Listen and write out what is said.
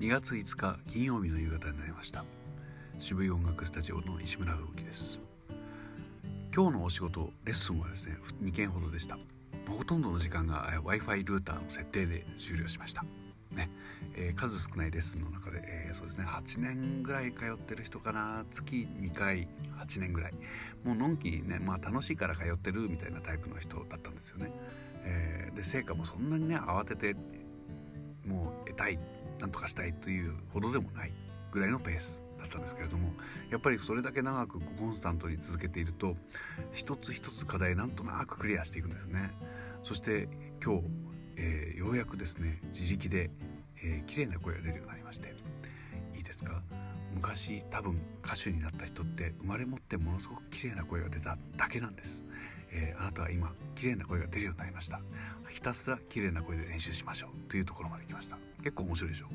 2月5日金曜日の夕方になりました。渋い音楽スタジオの石村風樹です。今日のお仕事レッスンはですね2件ほどでした。ほとんどの時間が Wi-Fi ルーターの設定で終了しました。ね、えー、数少ないレッスンの中で、えー、そうですね8年ぐらい通ってる人かな。月2回8年ぐらい。もうのんきにねまあ楽しいから通ってるみたいなタイプの人だったんですよね、えー、で成果もそんなにね慌ててもう得たい。なんとかしたいというほどでもないぐらいのペースだったんですけれどもやっぱりそれだけ長くコンスタントに続けていると一つ一つ課題なんとなくクリアしていくんですね。そして今日、えー、ようやくですね自力で、えー、綺麗な声が出るようになりましていいですか？昔多分歌手になった人って生まれ持ってものすごく綺麗な声が出ただけなんです、えー、あなたは今綺麗な声が出るようになりました。ひたすら綺麗な声で練習しましょう。というところまで来ました。結構面白いでしょ？